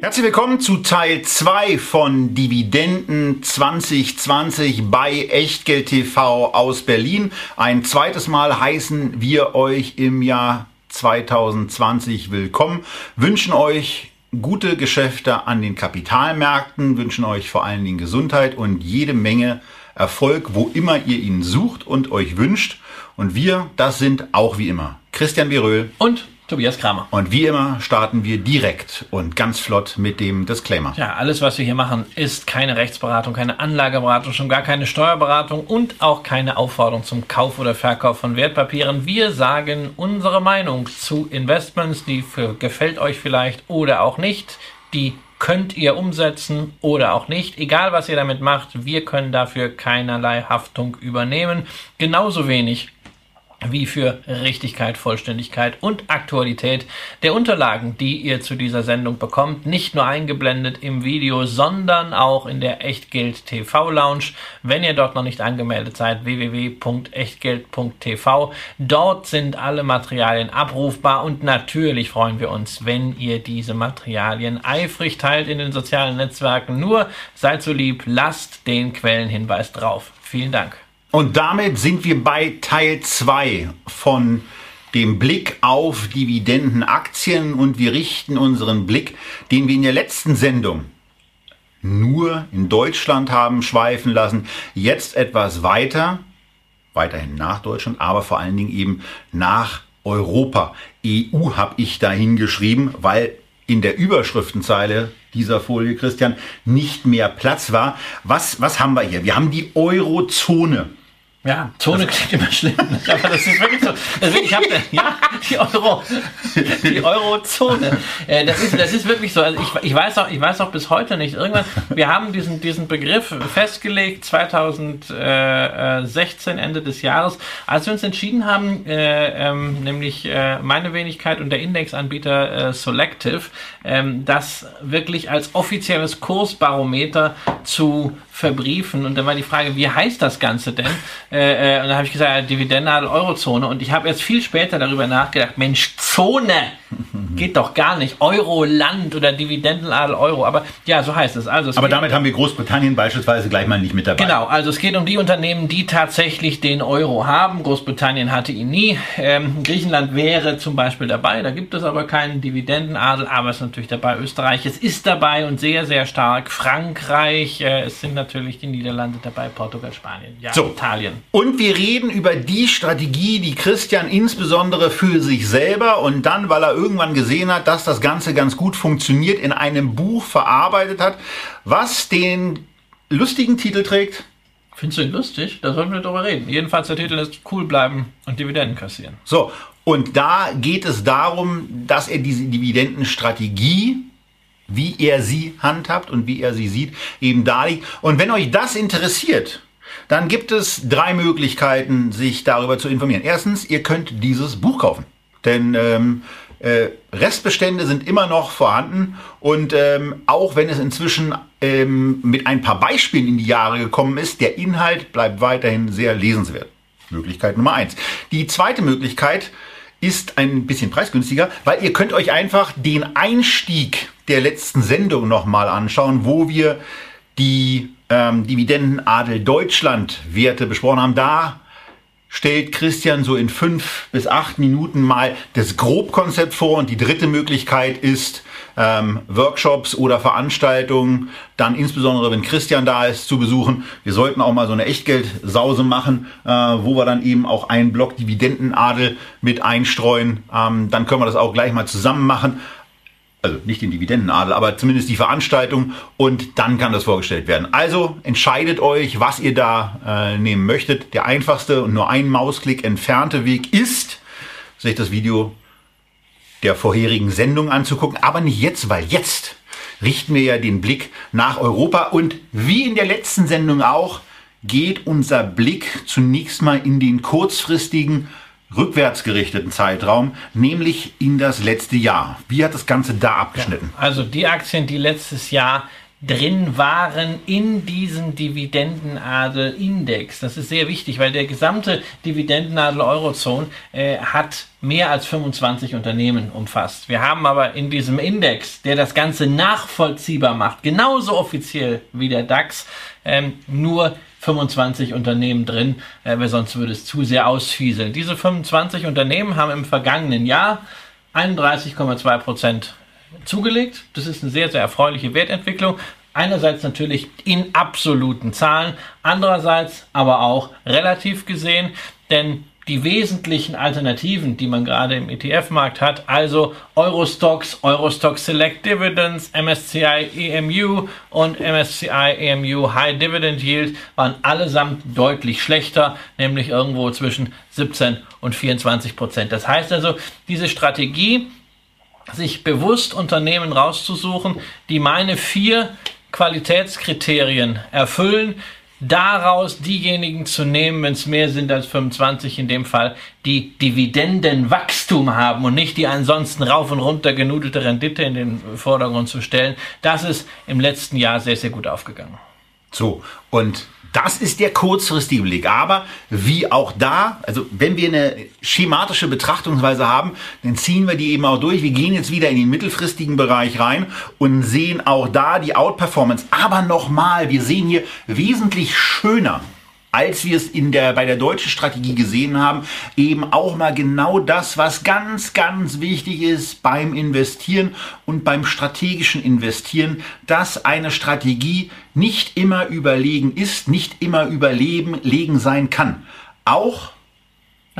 Herzlich willkommen zu Teil 2 von Dividenden 2020 bei Echtgeld TV aus Berlin. Ein zweites Mal heißen wir euch im Jahr 2020 willkommen, wünschen euch gute Geschäfte an den Kapitalmärkten, wünschen euch vor allen Dingen Gesundheit und jede Menge Erfolg, wo immer ihr ihn sucht und euch wünscht. Und wir, das sind auch wie immer Christian Viröl und Tobias Kramer. Und wie immer starten wir direkt und ganz flott mit dem Disclaimer. Ja, alles, was wir hier machen, ist keine Rechtsberatung, keine Anlageberatung, schon gar keine Steuerberatung und auch keine Aufforderung zum Kauf oder Verkauf von Wertpapieren. Wir sagen unsere Meinung zu Investments, die für, gefällt euch vielleicht oder auch nicht. Die könnt ihr umsetzen oder auch nicht. Egal, was ihr damit macht, wir können dafür keinerlei Haftung übernehmen. Genauso wenig wie für Richtigkeit, Vollständigkeit und Aktualität der Unterlagen, die ihr zu dieser Sendung bekommt. Nicht nur eingeblendet im Video, sondern auch in der Echtgeld TV Lounge. Wenn ihr dort noch nicht angemeldet seid, www.echtgeld.tv. Dort sind alle Materialien abrufbar und natürlich freuen wir uns, wenn ihr diese Materialien eifrig teilt in den sozialen Netzwerken. Nur seid so lieb, lasst den Quellenhinweis drauf. Vielen Dank. Und damit sind wir bei Teil 2 von dem Blick auf Dividendenaktien und wir richten unseren Blick, den wir in der letzten Sendung nur in Deutschland haben schweifen lassen, jetzt etwas weiter, weiterhin nach Deutschland, aber vor allen Dingen eben nach Europa. EU habe ich dahin geschrieben, weil in der Überschriftenzeile dieser Folie, Christian, nicht mehr Platz war. Was, was haben wir hier? Wir haben die Eurozone. Ja, Zone klingt immer schlimm. Aber das ist wirklich so. Deswegen, ich habe ja die Euro, die Eurozone. Äh, das ist, das ist wirklich so. Also ich, ich weiß auch, ich weiß auch bis heute nicht. Irgendwann, wir haben diesen, diesen Begriff festgelegt 2016 Ende des Jahres, als wir uns entschieden haben, äh, ähm, nämlich äh, meine Wenigkeit und der Indexanbieter äh, Selective, ähm, das wirklich als offizielles Kursbarometer zu verbriefen. Und dann war die Frage, wie heißt das Ganze denn? Äh, äh, und dann habe ich gesagt, Dividendenadel Eurozone. Und ich habe jetzt viel später darüber nachgedacht, Mensch, Zone geht doch gar nicht. Euro-Land oder Dividendenadel Euro. Aber ja, so heißt es. Also, es Aber damit haben wir Großbritannien beispielsweise gleich mal nicht mit dabei. Genau, also es geht um die Unternehmen, die tatsächlich den Euro haben. Großbritannien hatte ihn nie. Ähm, Griechenland wäre zum Beispiel dabei. Da gibt es aber keinen Dividendenadel, aber es ist natürlich dabei. Österreich, es ist dabei und sehr, sehr stark. Frankreich, äh, es sind natürlich die Niederlande dabei, Portugal, Spanien, ja, so. Italien. Und wir reden über die Strategie, die Christian insbesondere für sich selber und dann, weil er irgendwann gesehen hat, dass das Ganze ganz gut funktioniert, in einem Buch verarbeitet hat, was den lustigen Titel trägt. Findest du ihn lustig? Da sollten wir drüber reden. Jedenfalls der Titel ist cool bleiben und Dividenden kassieren. So, und da geht es darum, dass er diese Dividendenstrategie wie er sie handhabt und wie er sie sieht, eben da liegt. Und wenn euch das interessiert, dann gibt es drei Möglichkeiten, sich darüber zu informieren. Erstens, ihr könnt dieses Buch kaufen. Denn ähm, äh, Restbestände sind immer noch vorhanden und ähm, auch wenn es inzwischen ähm, mit ein paar Beispielen in die Jahre gekommen ist, der Inhalt bleibt weiterhin sehr lesenswert. Möglichkeit Nummer eins. Die zweite Möglichkeit ist ein bisschen preisgünstiger, weil ihr könnt euch einfach den Einstieg der letzten Sendung nochmal anschauen, wo wir die ähm, Dividendenadel Deutschland Werte besprochen haben. Da stellt Christian so in fünf bis acht Minuten mal das Grobkonzept vor und die dritte Möglichkeit ist ähm, Workshops oder Veranstaltungen, dann insbesondere wenn Christian da ist, zu besuchen. Wir sollten auch mal so eine Echtgeldsause machen, äh, wo wir dann eben auch einen Block Dividendenadel mit einstreuen. Ähm, dann können wir das auch gleich mal zusammen machen also nicht den Dividendenadel, aber zumindest die Veranstaltung und dann kann das vorgestellt werden. Also entscheidet euch, was ihr da äh, nehmen möchtet. Der einfachste und nur ein Mausklick entfernte Weg ist, sich das Video der vorherigen Sendung anzugucken, aber nicht jetzt, weil jetzt richten wir ja den Blick nach Europa und wie in der letzten Sendung auch geht unser Blick zunächst mal in den kurzfristigen rückwärtsgerichteten Zeitraum, nämlich in das letzte Jahr. Wie hat das Ganze da abgeschnitten? Also die Aktien, die letztes Jahr drin waren in diesem Dividendenadel-Index. Das ist sehr wichtig, weil der gesamte Dividendenadel-Eurozone äh, hat mehr als 25 Unternehmen umfasst. Wir haben aber in diesem Index, der das Ganze nachvollziehbar macht, genauso offiziell wie der DAX, ähm, nur 25 Unternehmen drin, äh, weil sonst würde es zu sehr ausfieseln. Diese 25 Unternehmen haben im vergangenen Jahr 31,2 Prozent zugelegt. Das ist eine sehr, sehr erfreuliche Wertentwicklung. Einerseits natürlich in absoluten Zahlen, andererseits aber auch relativ gesehen, denn die wesentlichen Alternativen, die man gerade im ETF-Markt hat, also Eurostox, Eurostox Select Dividends, MSCI EMU und MSCI EMU High Dividend Yield, waren allesamt deutlich schlechter, nämlich irgendwo zwischen 17 und 24 Prozent. Das heißt also, diese Strategie, sich bewusst Unternehmen rauszusuchen, die meine vier Qualitätskriterien erfüllen, daraus diejenigen zu nehmen, wenn es mehr sind als 25 in dem Fall, die Dividendenwachstum haben und nicht die ansonsten rauf und runter genudelte Rendite in den Vordergrund zu stellen, das ist im letzten Jahr sehr, sehr gut aufgegangen. So, und das ist der kurzfristige Blick. Aber wie auch da, also wenn wir eine schematische Betrachtungsweise haben, dann ziehen wir die eben auch durch. Wir gehen jetzt wieder in den mittelfristigen Bereich rein und sehen auch da die Outperformance. Aber nochmal, wir sehen hier wesentlich schöner als wir es in der, bei der deutschen Strategie gesehen haben, eben auch mal genau das, was ganz, ganz wichtig ist beim Investieren und beim strategischen Investieren, dass eine Strategie nicht immer überlegen ist, nicht immer überleben, legen sein kann. Auch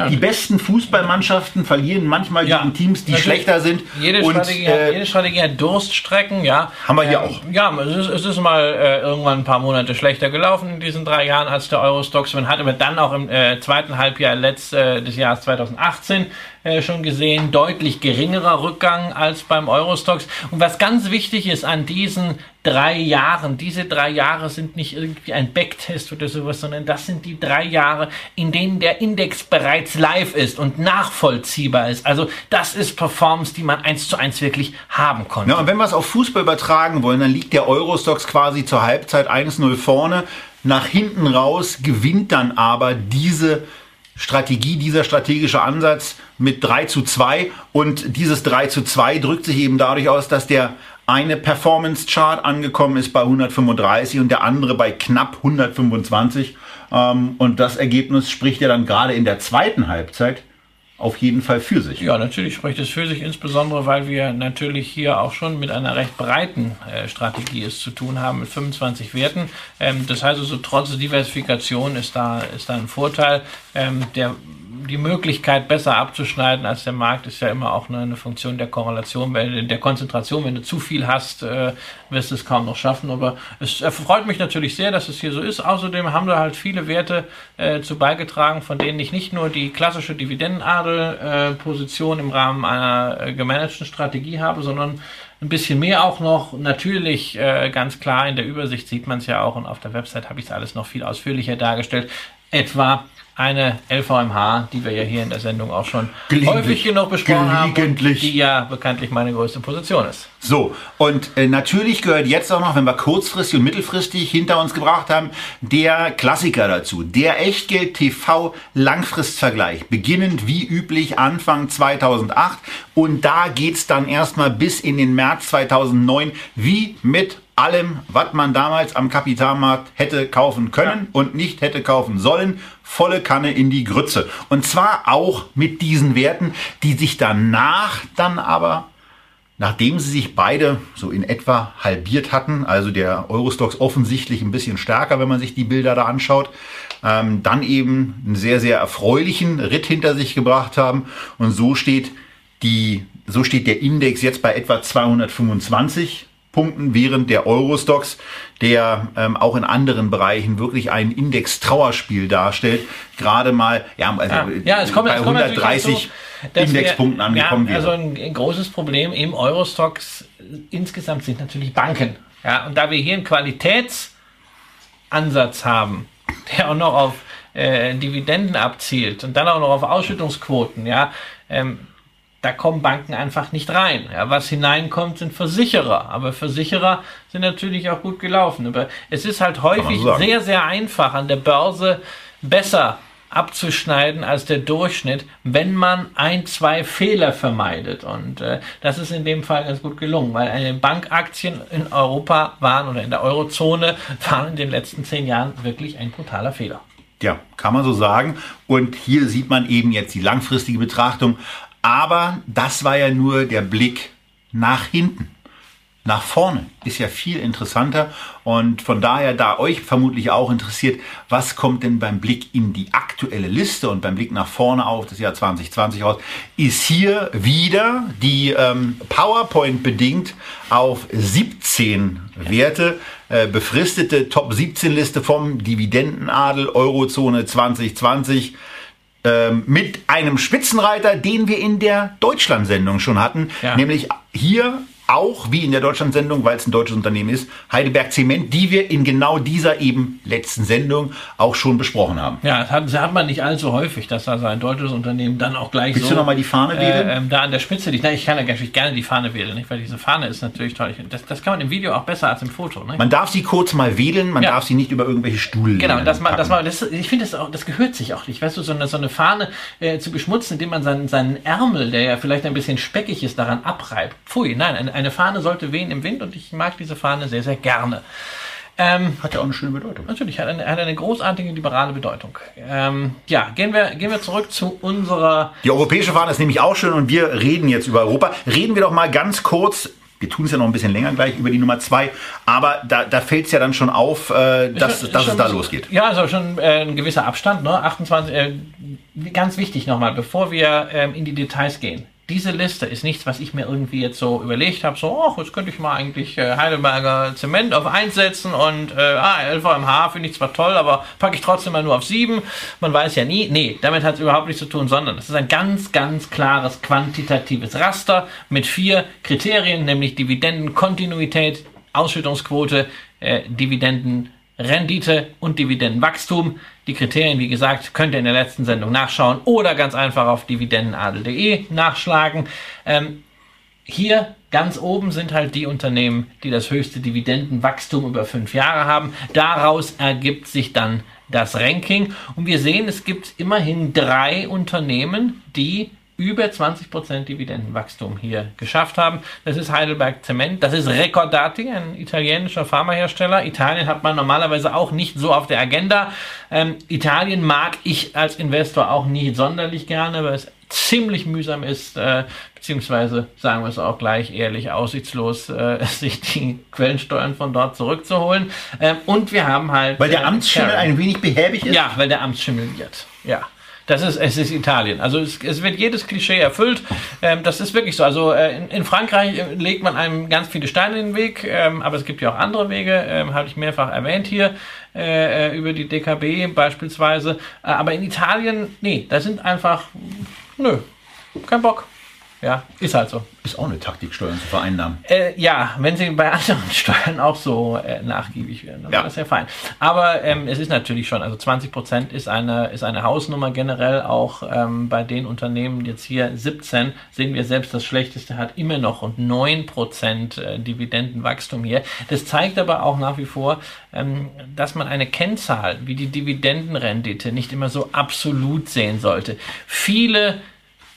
die besten Fußballmannschaften verlieren manchmal ja, gegen Teams, die schlechter sind. Jede, und, Strategie äh, hat, jede Strategie hat Durststrecken, ja. Haben wir hier ähm, auch. Ja, es ist, es ist mal äh, irgendwann ein paar Monate schlechter gelaufen in diesen drei Jahren als der Eurostox. Man hat aber dann auch im äh, zweiten Halbjahr letzt, äh, des Jahres 2018 äh, schon gesehen, deutlich geringerer Rückgang als beim Eurostox. Und was ganz wichtig ist an diesen drei Jahren, diese drei Jahre sind nicht irgendwie ein Backtest oder sowas, sondern das sind die drei Jahre, in denen der Index bereits live ist und nachvollziehbar ist. Also das ist Performance, die man eins zu eins wirklich haben konnte. Ja, und wenn wir es auf Fußball übertragen wollen, dann liegt der Eurostox quasi zur Halbzeit 1-0 vorne. Nach hinten raus gewinnt dann aber diese Strategie, dieser strategische Ansatz mit 3 zu 2 und dieses 3 zu 2 drückt sich eben dadurch aus, dass der eine Performance Chart angekommen ist bei 135 und der andere bei knapp 125 ähm, und das Ergebnis spricht ja dann gerade in der zweiten Halbzeit auf jeden Fall für sich. Ja, natürlich spricht es für sich, insbesondere weil wir natürlich hier auch schon mit einer recht breiten äh, Strategie es zu tun haben, mit 25 Werten. Ähm, das heißt also, trotz Diversifikation ist da, ist da ein Vorteil. Ähm, der die Möglichkeit, besser abzuschneiden als der Markt, ist ja immer auch eine, eine Funktion der Korrelation, der Konzentration. Wenn du zu viel hast, äh, wirst du es kaum noch schaffen. Aber es freut mich natürlich sehr, dass es hier so ist. Außerdem haben da halt viele Werte äh, zu beigetragen, von denen ich nicht nur die klassische Dividendenadel-Position äh, im Rahmen einer äh, gemanagten Strategie habe, sondern ein bisschen mehr auch noch. Natürlich äh, ganz klar in der Übersicht sieht man es ja auch und auf der Website habe ich es alles noch viel ausführlicher dargestellt. Etwa eine LVMH, die wir ja hier in der Sendung auch schon häufig genug besprochen haben, die ja bekanntlich meine größte Position ist. So, und äh, natürlich gehört jetzt auch noch, wenn wir kurzfristig und mittelfristig hinter uns gebracht haben, der Klassiker dazu, der Echtgeld TV Langfristvergleich, beginnend wie üblich Anfang 2008 und da geht's dann erstmal bis in den März 2009 wie mit allem, was man damals am Kapitalmarkt hätte kaufen können und nicht hätte kaufen sollen, volle Kanne in die Grütze. Und zwar auch mit diesen Werten, die sich danach dann aber, nachdem sie sich beide so in etwa halbiert hatten, also der Eurostox offensichtlich ein bisschen stärker, wenn man sich die Bilder da anschaut, ähm, dann eben einen sehr, sehr erfreulichen Ritt hinter sich gebracht haben. Und so steht die, so steht der Index jetzt bei etwa 225 Punkten, während der Eurostox, der ähm, auch in anderen Bereichen wirklich ein Index-Trauerspiel darstellt, gerade mal ja, also ja, ja, es kommt, bei es 130 so, Indexpunkten wir, angekommen ja, Also ein, ein, großes Problem im Eurostox insgesamt sind natürlich Banken. Ja, und da wir hier einen Qualitätsansatz haben, der auch noch auf äh, Dividenden abzielt und dann auch noch auf Ausschüttungsquoten, ja, ähm, da kommen Banken einfach nicht rein. Ja, was hineinkommt, sind Versicherer. Aber Versicherer sind natürlich auch gut gelaufen. Aber es ist halt häufig sehr, sehr einfach an der Börse besser abzuschneiden als der Durchschnitt, wenn man ein, zwei Fehler vermeidet. Und äh, das ist in dem Fall ganz gut gelungen, weil eine Bankaktien in Europa waren oder in der Eurozone waren in den letzten zehn Jahren wirklich ein brutaler Fehler. Ja, kann man so sagen. Und hier sieht man eben jetzt die langfristige Betrachtung. Aber das war ja nur der Blick nach hinten. Nach vorne ist ja viel interessanter. Und von daher, da euch vermutlich auch interessiert, was kommt denn beim Blick in die aktuelle Liste und beim Blick nach vorne auf das Jahr 2020 raus, ist hier wieder die ähm, PowerPoint bedingt auf 17 Werte äh, befristete Top 17 Liste vom Dividendenadel Eurozone 2020 ähm, mit einem Spitzenreiter, den wir in der Deutschland-Sendung schon hatten, ja. nämlich hier auch wie in der Deutschland-Sendung, weil es ein deutsches Unternehmen ist, Heidelberg Zement, die wir in genau dieser eben letzten Sendung auch schon besprochen haben. Ja, das hat, das hat man nicht allzu häufig, dass also ein deutsches Unternehmen dann auch gleich Willst so... du nochmal die Fahne wählen? Äh, ähm, da an der Spitze liegt. Nein, ich kann ja natürlich gerne die Fahne wählen, nicht? weil diese Fahne ist natürlich toll. Das, das kann man im Video auch besser als im Foto. Nicht? Man darf sie kurz mal wählen, man ja. darf sie nicht über irgendwelche Stuhl Genau, das, man, das, man, das, ich finde, das, das gehört sich auch nicht. Weißt du, so eine, so eine Fahne äh, zu beschmutzen, indem man seinen, seinen Ärmel, der ja vielleicht ein bisschen speckig ist, daran abreibt. Pfui, nein, eine, eine Fahne sollte wehen im Wind und ich mag diese Fahne sehr, sehr gerne. Ähm, hat ja auch eine schöne Bedeutung. Natürlich, hat eine, hat eine großartige liberale Bedeutung. Ähm, ja, gehen wir, gehen wir zurück zu unserer. Die europäische Fahne ist nämlich auch schön und wir reden jetzt über Europa. Reden wir doch mal ganz kurz. Wir tun es ja noch ein bisschen länger gleich über die Nummer zwei, aber da, da fällt es ja dann schon auf, äh, dass, schon, dass schon, es da losgeht. Ja, also schon äh, ein gewisser Abstand, ne? 28, äh, ganz wichtig nochmal, bevor wir ähm, in die Details gehen diese Liste ist nichts, was ich mir irgendwie jetzt so überlegt habe, so, oh, jetzt könnte ich mal eigentlich äh, Heidelberger Zement auf 1 setzen und äh, ah, LVMH finde ich zwar toll, aber packe ich trotzdem mal nur auf 7. Man weiß ja nie. Nee, damit hat es überhaupt nichts zu tun, sondern es ist ein ganz, ganz klares quantitatives Raster mit vier Kriterien, nämlich Dividendenkontinuität, Ausschüttungsquote, äh, Dividenden Rendite und Dividendenwachstum. Die Kriterien, wie gesagt, könnt ihr in der letzten Sendung nachschauen oder ganz einfach auf dividendenadel.de nachschlagen. Ähm, hier ganz oben sind halt die Unternehmen, die das höchste Dividendenwachstum über fünf Jahre haben. Daraus ergibt sich dann das Ranking. Und wir sehen, es gibt immerhin drei Unternehmen, die über 20% Dividendenwachstum hier geschafft haben. Das ist Heidelberg Zement, das ist Recordati, ein italienischer Pharmahersteller. Italien hat man normalerweise auch nicht so auf der Agenda. Ähm, Italien mag ich als Investor auch nie sonderlich gerne, weil es ziemlich mühsam ist, äh, beziehungsweise sagen wir es auch gleich ehrlich aussichtslos, äh, sich die Quellensteuern von dort zurückzuholen. Ähm, und wir haben halt. Weil der äh, Amtsschimmel ein wenig behäbig ist? Ja, weil der Amtsschimmel wird. Ja. Das ist, es ist Italien. Also es, es wird jedes Klischee erfüllt. Ähm, das ist wirklich so. Also äh, in, in, Frankreich äh, legt man einem ganz viele Steine in den Weg, ähm, aber es gibt ja auch andere Wege, ähm, habe ich mehrfach erwähnt hier, äh, äh über die DKB beispielsweise. Äh, aber in Italien, nee, da sind einfach, nö, kein Bock. Ja, ist halt so. Ist auch eine Taktik, Steuern zu vereinnahmen. Äh, ja, wenn sie bei anderen Steuern auch so äh, nachgiebig werden, dann ja. ist ja fein. Aber ähm, es ist natürlich schon, also 20 Prozent ist eine, ist eine Hausnummer generell auch ähm, bei den Unternehmen jetzt hier 17 sehen wir selbst das Schlechteste hat immer noch und 9 Prozent äh, Dividendenwachstum hier. Das zeigt aber auch nach wie vor, ähm, dass man eine Kennzahl wie die Dividendenrendite nicht immer so absolut sehen sollte. Viele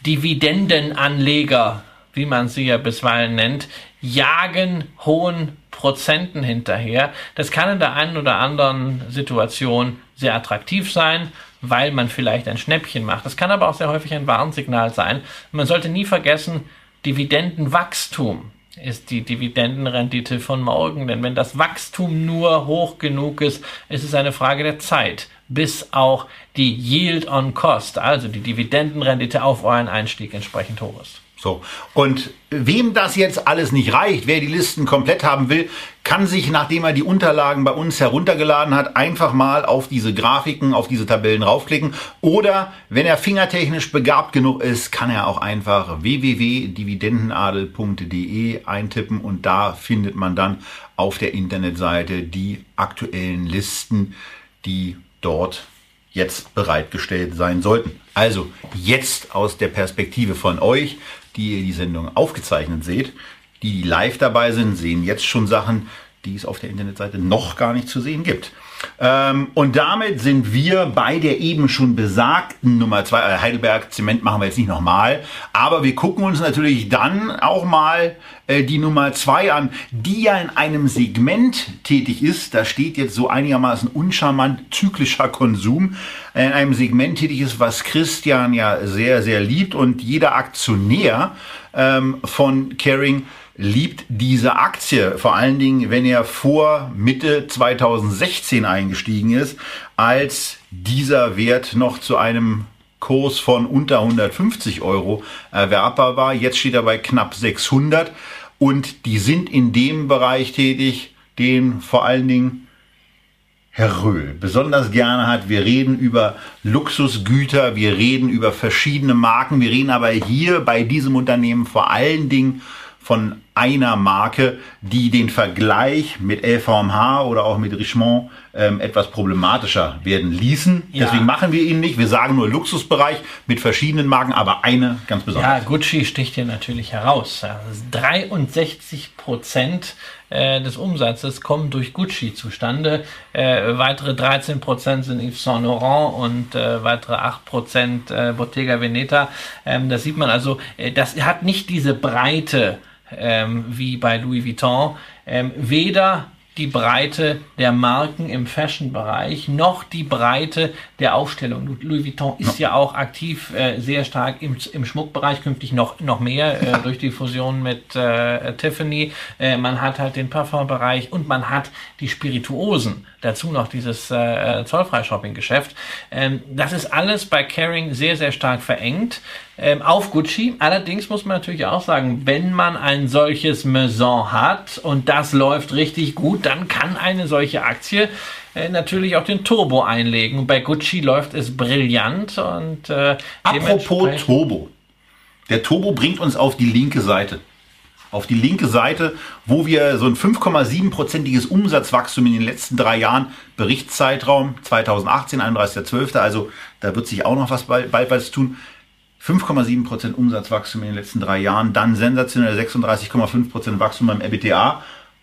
Dividendenanleger, wie man sie ja bisweilen nennt, jagen hohen Prozenten hinterher. Das kann in der einen oder anderen Situation sehr attraktiv sein, weil man vielleicht ein Schnäppchen macht. Das kann aber auch sehr häufig ein Warnsignal sein. Man sollte nie vergessen, Dividendenwachstum ist die Dividendenrendite von morgen. Denn wenn das Wachstum nur hoch genug ist, ist es eine Frage der Zeit bis auch die Yield on Cost, also die Dividendenrendite auf euren Einstieg entsprechend hoch ist. So. Und wem das jetzt alles nicht reicht, wer die Listen komplett haben will, kann sich, nachdem er die Unterlagen bei uns heruntergeladen hat, einfach mal auf diese Grafiken, auf diese Tabellen raufklicken. Oder wenn er fingertechnisch begabt genug ist, kann er auch einfach www.dividendenadel.de eintippen und da findet man dann auf der Internetseite die aktuellen Listen, die dort jetzt bereitgestellt sein sollten. Also jetzt aus der Perspektive von euch, die ihr die Sendung aufgezeichnet seht, die live dabei sind, sehen jetzt schon Sachen, die es auf der Internetseite noch gar nicht zu sehen gibt. Ähm, und damit sind wir bei der eben schon besagten Nummer zwei. Äh, Heidelberg Zement machen wir jetzt nicht nochmal, aber wir gucken uns natürlich dann auch mal äh, die Nummer zwei an, die ja in einem Segment tätig ist. Da steht jetzt so einigermaßen uncharmant zyklischer Konsum. Äh, in einem Segment tätig ist, was Christian ja sehr, sehr liebt und jeder Aktionär ähm, von Caring liebt diese Aktie, vor allen Dingen, wenn er vor Mitte 2016 eingestiegen ist, als dieser Wert noch zu einem Kurs von unter 150 Euro erwerbbar war. Jetzt steht er bei knapp 600 und die sind in dem Bereich tätig, den vor allen Dingen Herr Röhl besonders gerne hat. Wir reden über Luxusgüter, wir reden über verschiedene Marken, wir reden aber hier bei diesem Unternehmen vor allen Dingen von einer Marke, die den Vergleich mit LVMH oder auch mit Richemont ähm, etwas problematischer werden ließen. Ja. Deswegen machen wir ihn nicht. Wir sagen nur Luxusbereich mit verschiedenen Marken, aber eine ganz besonders. Ja, Gucci sticht hier natürlich heraus. 63 Prozent äh, des Umsatzes kommen durch Gucci zustande. Äh, weitere 13 Prozent sind Yves Saint Laurent und äh, weitere 8 Prozent äh, Bottega Veneta. Ähm, das sieht man also, äh, das hat nicht diese Breite ähm, wie bei Louis Vuitton, ähm, weder die Breite der Marken im Fashion-Bereich, noch die Breite der Aufstellung. Louis Vuitton ist ja, ja auch aktiv äh, sehr stark im, im Schmuckbereich, künftig noch, noch mehr äh, durch die Fusion mit äh, Tiffany. Äh, man hat halt den Parfum-Bereich und man hat die Spirituosen. Dazu noch dieses äh, Zollfrei-Shopping-Geschäft. Ähm, das ist alles bei Caring sehr, sehr stark verengt ähm, auf Gucci. Allerdings muss man natürlich auch sagen, wenn man ein solches Maison hat und das läuft richtig gut, dann kann eine solche Aktie äh, natürlich auch den Turbo einlegen. Bei Gucci läuft es brillant und äh, apropos Turbo. Der Turbo bringt uns auf die linke Seite. Auf die linke Seite, wo wir so ein 5,7-prozentiges Umsatzwachstum in den letzten drei Jahren, Berichtszeitraum 2018, 31.12., also da wird sich auch noch was bald, bald was tun, 5,7% Umsatzwachstum in den letzten drei Jahren, dann sensationell 36,5% Wachstum beim EBITDA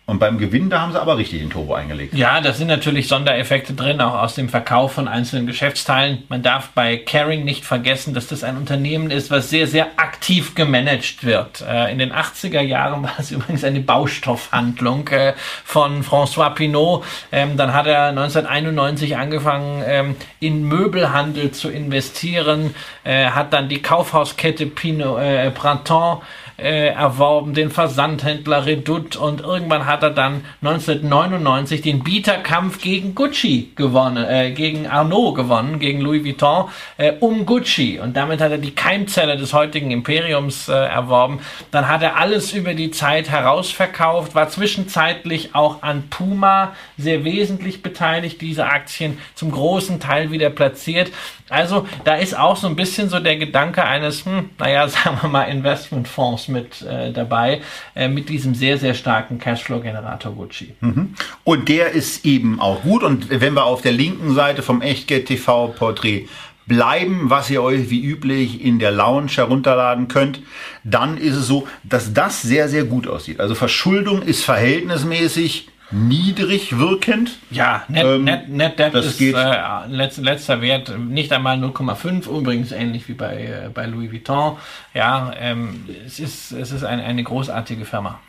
und beim Gewinn, da haben sie aber richtig den Turbo eingelegt. Ja, da sind natürlich Sondereffekte drin, auch aus dem Verkauf von einzelnen Geschäftsteilen. Man darf bei Caring nicht vergessen, dass das ein Unternehmen ist, was sehr, sehr aktiv gemanagt wird. Äh, in den 80er Jahren war es übrigens eine Baustoffhandlung äh, von François Pinault. Ähm, dann hat er 1991 angefangen, ähm, in Möbelhandel zu investieren, äh, hat dann die Kaufhauskette Pinot, Printemps äh, erworben, den Versandhändler Redoute und irgendwann hat er dann 1999 den Bieterkampf gegen Gucci gewonnen, äh, gegen Arnaud gewonnen, gegen Louis Vuitton, äh, um Gucci und damit hat er die Keimzelle des heutigen Imperiums äh, erworben. Dann hat er alles über die Zeit herausverkauft, war zwischenzeitlich auch an Puma sehr wesentlich beteiligt, diese Aktien zum großen Teil wieder platziert. Also da ist auch so ein bisschen so der Gedanke eines, hm, naja, sagen wir mal, Investmentfonds mit äh, dabei, äh, mit diesem sehr, sehr starken Cashflow-Generator Gucci. Mhm. Und der ist eben auch gut. Und wenn wir auf der linken Seite vom Echtgeld TV-Porträt bleiben, was ihr euch wie üblich in der Lounge herunterladen könnt, dann ist es so, dass das sehr, sehr gut aussieht. Also Verschuldung ist verhältnismäßig niedrig wirkend. Ja, Net, ähm, Net, Net Debt das ist geht. Äh, letz, letzter Wert nicht einmal 0,5, übrigens ähnlich wie bei, äh, bei Louis Vuitton. Ja, ähm, es ist, es ist eine, eine großartige Firma.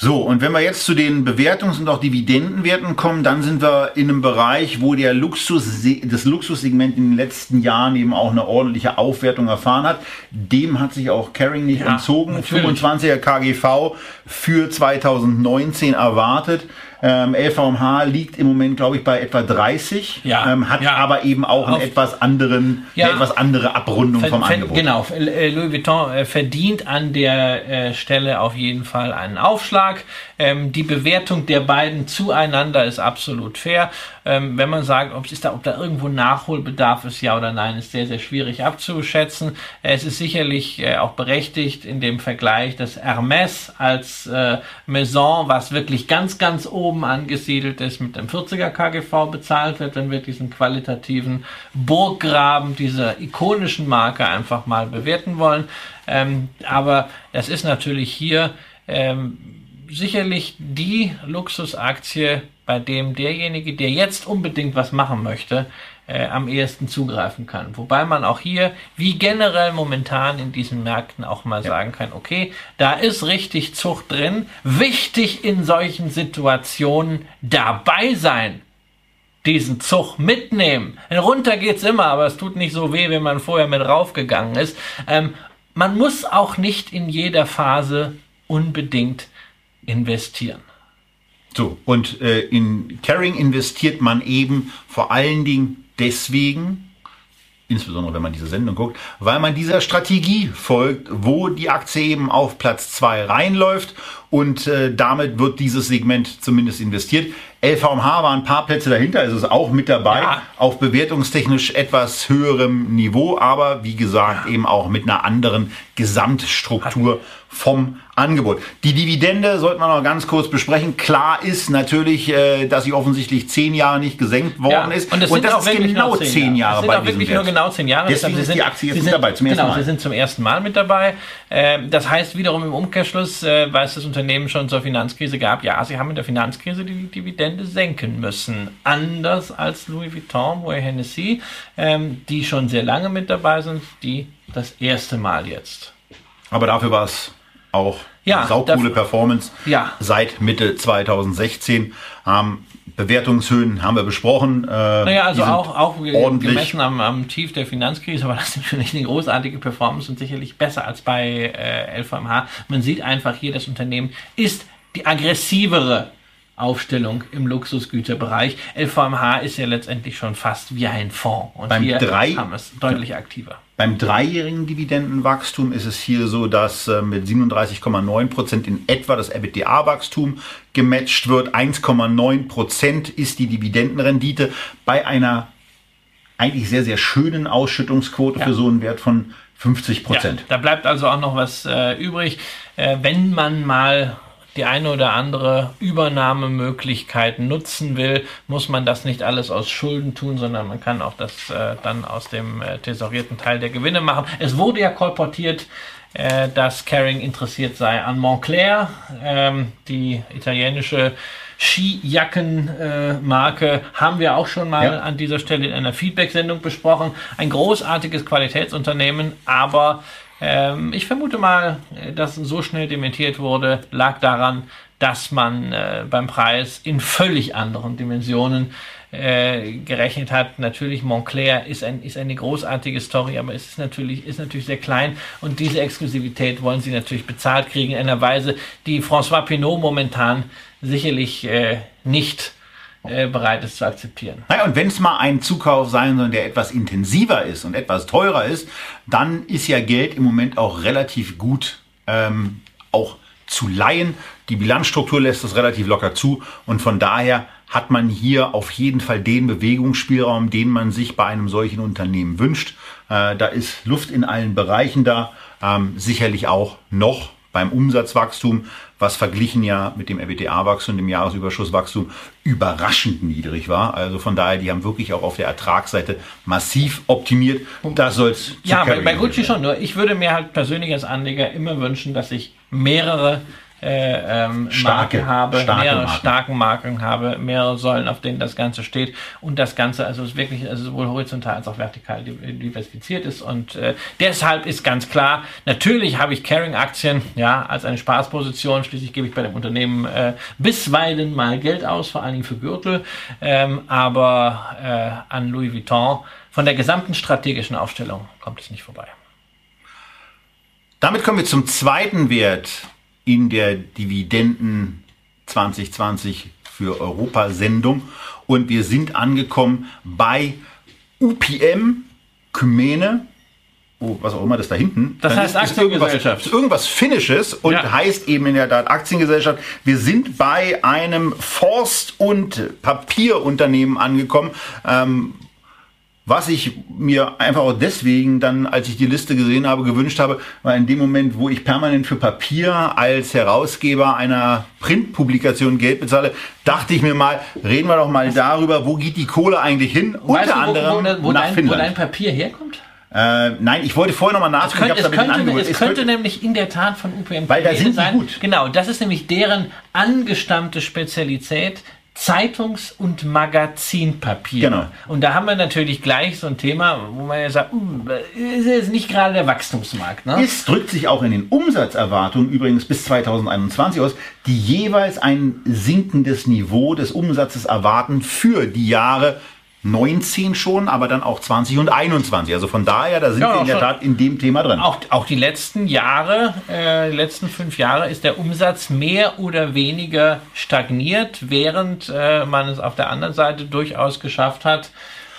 So, und wenn wir jetzt zu den Bewertungs- und auch Dividendenwerten kommen, dann sind wir in einem Bereich, wo der Luxus, das Luxussegment in den letzten Jahren eben auch eine ordentliche Aufwertung erfahren hat. Dem hat sich auch Caring nicht ja, entzogen. Natürlich. 25er KGV für 2019 erwartet. Ähm, LVMH liegt im Moment, glaube ich, bei etwa 30, ja, ähm, hat ja. aber eben auch eine etwas anderen, ja. eine etwas andere Abrundung vom Angebot. Genau, äh, Louis Vuitton äh, verdient an der äh, Stelle auf jeden Fall einen Aufschlag. Ähm, die Bewertung der beiden zueinander ist absolut fair. Ähm, wenn man sagt, ob, ist da, ob da irgendwo Nachholbedarf ist, ja oder nein, ist sehr, sehr schwierig abzuschätzen. Es ist sicherlich äh, auch berechtigt in dem Vergleich, dass Hermes als äh, Maison, was wirklich ganz, ganz oben oben angesiedelt ist, mit dem 40er KGV bezahlt wird, wenn wir diesen qualitativen Burggraben dieser ikonischen Marke einfach mal bewerten wollen. Ähm, aber es ist natürlich hier ähm, sicherlich die Luxusaktie, bei dem derjenige, der jetzt unbedingt was machen möchte, äh, am ehesten zugreifen kann. Wobei man auch hier, wie generell momentan in diesen Märkten, auch mal ja. sagen kann, okay, da ist richtig Zucht drin. Wichtig in solchen Situationen dabei sein. Diesen Zug mitnehmen. Denn runter geht's immer, aber es tut nicht so weh, wenn man vorher mit raufgegangen ist. Ähm, man muss auch nicht in jeder Phase unbedingt investieren. So, und äh, in Caring investiert man eben vor allen Dingen deswegen, insbesondere wenn man diese Sendung guckt, weil man dieser Strategie folgt, wo die Aktie eben auf Platz 2 reinläuft und äh, damit wird dieses Segment zumindest investiert. LVMH war ein paar Plätze dahinter, ist es auch mit dabei, ja. auf bewertungstechnisch etwas höherem Niveau, aber wie gesagt ja. eben auch mit einer anderen Gesamtstruktur vom Angebot. Die Dividende sollten wir noch ganz kurz besprechen. Klar ist natürlich, äh, dass sie offensichtlich zehn Jahre nicht gesenkt worden ja, ist. Und das, und das ist genau zehn Jahre. Das sind auch wirklich nur genau zehn Jahre. Deswegen Deshalb, ist die Aktie jetzt sind, dabei, zum ersten genau, Mal. Sie sind zum ersten Mal mit dabei. Ähm, das heißt wiederum im Umkehrschluss, äh, weil es das Unternehmen schon zur Finanzkrise gab, ja, sie haben in der Finanzkrise die Dividende senken müssen. Anders als Louis Vuitton, Moët Hennessy, ähm, die schon sehr lange mit dabei sind, die das erste Mal jetzt. Aber dafür war es auch ja, saukoole Performance ja. seit Mitte 2016. Ähm, Bewertungshöhen haben wir besprochen. Äh, naja, also auch, auch ordentlich. gemessen am, am Tief der Finanzkrise war das natürlich eine großartige Performance und sicherlich besser als bei äh, LVMH. Man sieht einfach hier, das Unternehmen ist die aggressivere Aufstellung im Luxusgüterbereich. LVMH ist ja letztendlich schon fast wie ein Fonds und Beim wir drei, haben es deutlich aktiver. Beim dreijährigen Dividendenwachstum ist es hier so, dass äh, mit 37,9 Prozent in etwa das EBITDA-Wachstum gematcht wird. 1,9 Prozent ist die Dividendenrendite bei einer eigentlich sehr, sehr schönen Ausschüttungsquote ja. für so einen Wert von 50 Prozent. Ja, da bleibt also auch noch was äh, übrig. Äh, wenn man mal die eine oder andere Übernahmemöglichkeit nutzen will, muss man das nicht alles aus Schulden tun, sondern man kann auch das äh, dann aus dem äh, tesorierten Teil der Gewinne machen. Es wurde ja kolportiert, äh, dass Caring interessiert sei an Montclair, ähm, die italienische Skijackenmarke äh, haben wir auch schon mal ja. an dieser Stelle in einer Feedback-Sendung besprochen. Ein großartiges Qualitätsunternehmen, aber ähm, ich vermute mal, dass so schnell dementiert wurde, lag daran, dass man äh, beim Preis in völlig anderen Dimensionen äh, gerechnet hat. Natürlich Montclair ist, ein, ist eine großartige Story, aber es ist natürlich, ist natürlich sehr klein und diese Exklusivität wollen sie natürlich bezahlt kriegen in einer Weise, die François Pinot momentan sicherlich äh, nicht äh, bereit ist zu akzeptieren. Naja, und wenn es mal ein Zukauf sein soll, der etwas intensiver ist und etwas teurer ist, dann ist ja Geld im Moment auch relativ gut ähm, auch zu leihen. Die Bilanzstruktur lässt es relativ locker zu und von daher hat man hier auf jeden Fall den Bewegungsspielraum, den man sich bei einem solchen Unternehmen wünscht. Äh, da ist Luft in allen Bereichen da, ähm, sicherlich auch noch beim Umsatzwachstum, was verglichen ja mit dem EBITDA-Wachstum, dem Jahresüberschusswachstum überraschend niedrig war. Also von daher, die haben wirklich auch auf der Ertragsseite massiv optimiert. Das soll's. Ja, bei, bei Gucci schon. Nur ich würde mir halt persönlich als Anleger immer wünschen, dass ich mehrere äh, ähm, starke, Marken habe, starke mehrere Marken. starken Marken habe, mehrere Säulen, auf denen das Ganze steht und das Ganze also ist wirklich also sowohl horizontal als auch vertikal diversifiziert ist und äh, deshalb ist ganz klar, natürlich habe ich Caring-Aktien, ja, als eine Spaßposition, schließlich gebe ich bei dem Unternehmen äh, bisweilen mal Geld aus, vor allen Dingen für Gürtel, ähm, aber äh, an Louis Vuitton von der gesamten strategischen Aufstellung kommt es nicht vorbei. Damit kommen wir zum zweiten Wert, in der Dividenden 2020 für Europa-Sendung. Und wir sind angekommen bei UPM Kymene. Oh, was auch immer das da hinten. Das heißt ist, Aktiengesellschaft. Ist irgendwas, irgendwas Finnisches und ja. heißt eben in der Tat Aktiengesellschaft. Wir sind bei einem Forst- und Papierunternehmen angekommen, ähm, Was ich mir einfach auch deswegen dann, als ich die Liste gesehen habe, gewünscht habe, weil in dem Moment, wo ich permanent für Papier als Herausgeber einer Printpublikation Geld bezahle, dachte ich mir mal, reden wir doch mal darüber, wo geht die Kohle eigentlich hin? Weißt Unter du, wo, anderem wo, wo, nach dein, wo Finnland. dein Papier herkommt? Äh, nein, ich wollte vorher nochmal Es nachgucken. könnte, ich es könnte, angeguckt. es könnte nämlich in der Tat von UPM Weil da sind sein. gut. Genau, das ist nämlich deren angestammte Spezialität. Zeitungs- und Magazinpapier. Genau. Und da haben wir natürlich gleich so ein Thema, wo man ja sagt, uh, ist jetzt nicht gerade der Wachstumsmarkt. Ne? Es drückt sich auch in den Umsatzerwartungen übrigens bis 2021 aus, die jeweils ein sinkendes Niveau des Umsatzes erwarten für die Jahre 19 schon, aber dann auch 20 und 21. Also von daher, da sind Ja, wir in der. Tat in dem Thema drin. Auch, auch die letzten Jahre, äh, die letzten fünf Jahre ist der Umsatz mehr oder weniger stagniert, während äh, man es auf der anderen Seite durchaus geschafft hat,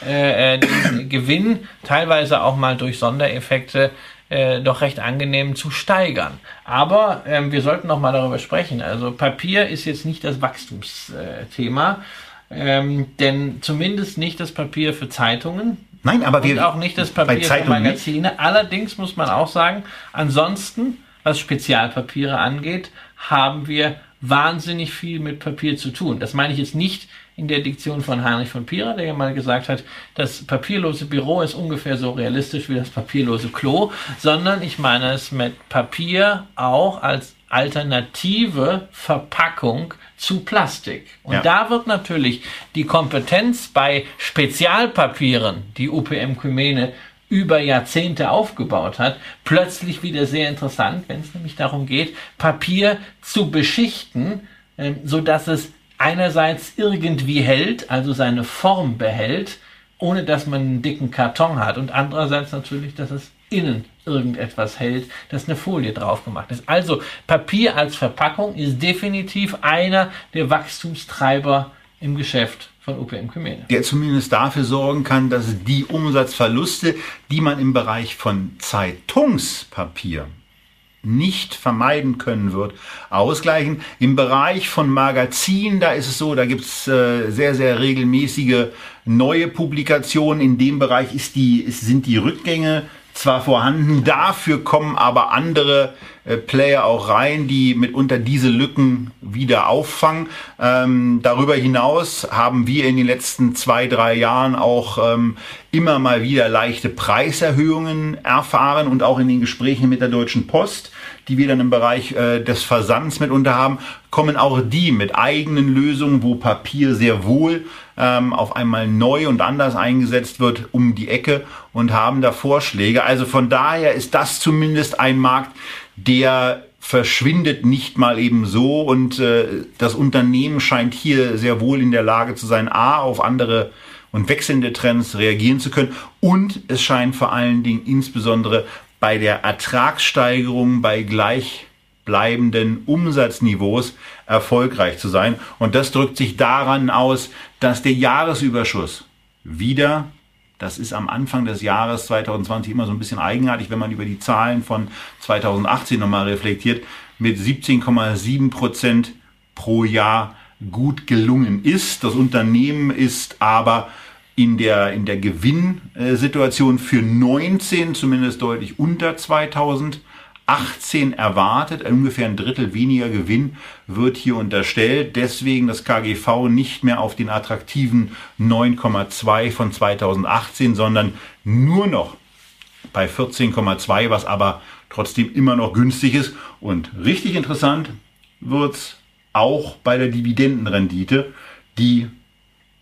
äh, äh, den Gewinn teilweise auch mal durch Sondereffekte äh, doch recht angenehm zu steigern. Aber ähm, wir sollten noch mal darüber sprechen. Also Papier ist jetzt nicht das Wachstumsthema, ähm, denn zumindest nicht das Papier für Zeitungen, Nein, aber und wir auch nicht das Papier für Zeitungen nicht. Magazine. Allerdings muss man auch sagen, ansonsten, was Spezialpapiere angeht, haben wir wahnsinnig viel mit Papier zu tun. Das meine ich jetzt nicht in der Diktion von Heinrich von Pira, der ja mal gesagt hat, das papierlose Büro ist ungefähr so realistisch wie das papierlose Klo, sondern ich meine es mit Papier auch als alternative Verpackung zu Plastik. Und Ja. da wird natürlich die Kompetenz bei Spezialpapieren, die UPM Kymene über Jahrzehnte aufgebaut hat, plötzlich wieder sehr interessant, wenn es nämlich darum geht, Papier zu beschichten, ähm, so dass es einerseits irgendwie hält, also seine Form behält, ohne dass man einen dicken Karton hat und andererseits natürlich, dass es innen irgendetwas hält, dass eine Folie drauf gemacht ist. Also Papier als Verpackung ist definitiv einer der Wachstumstreiber im Geschäft von UPM Kymene. der zumindest dafür sorgen kann, dass die Umsatzverluste, die man im Bereich von Zeitungspapier nicht vermeiden können wird, ausgleichen. Im Bereich von Magazinen, da ist es so, da gibt's äh, sehr, sehr regelmäßige neue Publikationen. In dem Bereich ist die, ist, sind die Rückgänge zwar vorhanden, dafür kommen aber andere äh, Player auch rein, die mitunter diese Lücken wieder auffangen. Ähm, darüber hinaus haben wir in den letzten zwei, drei Jahren auch ähm, immer mal wieder leichte Preiserhöhungen erfahren und auch in den Gesprächen mit der Deutschen Post, die wir dann im Bereich äh, des Versands mitunter haben, kommen auch die mit eigenen Lösungen, wo Papier sehr wohl ähm, auf einmal neu und anders eingesetzt wird, um die Ecke und haben da Vorschläge. Also von daher ist das zumindest ein Markt, der verschwindet nicht mal eben so und äh, das Unternehmen scheint hier sehr wohl in der Lage zu sein, a, auf andere und wechselnde Trends reagieren zu können und es scheint vor allen Dingen insbesondere bei der Ertragssteigerung bei gleichbleibenden Umsatzniveaus erfolgreich zu sein und das drückt sich daran aus, dass der Jahresüberschuss wieder das ist am Anfang des Jahres 2020 immer so ein bisschen eigenartig, wenn man über die Zahlen von 2018 nochmal reflektiert, mit 17,7 Prozent pro Jahr gut gelungen ist. Das Unternehmen ist aber in der, in der Gewinnsituation für 19 zumindest deutlich unter 2018 erwartet. Ungefähr ein Drittel weniger Gewinn wird hier unterstellt. Deswegen das KGV nicht mehr auf den attraktiven 9,2 von 2018, sondern nur noch bei 14,2, was aber trotzdem immer noch günstig ist. Und richtig interessant wird's auch bei der Dividendenrendite, die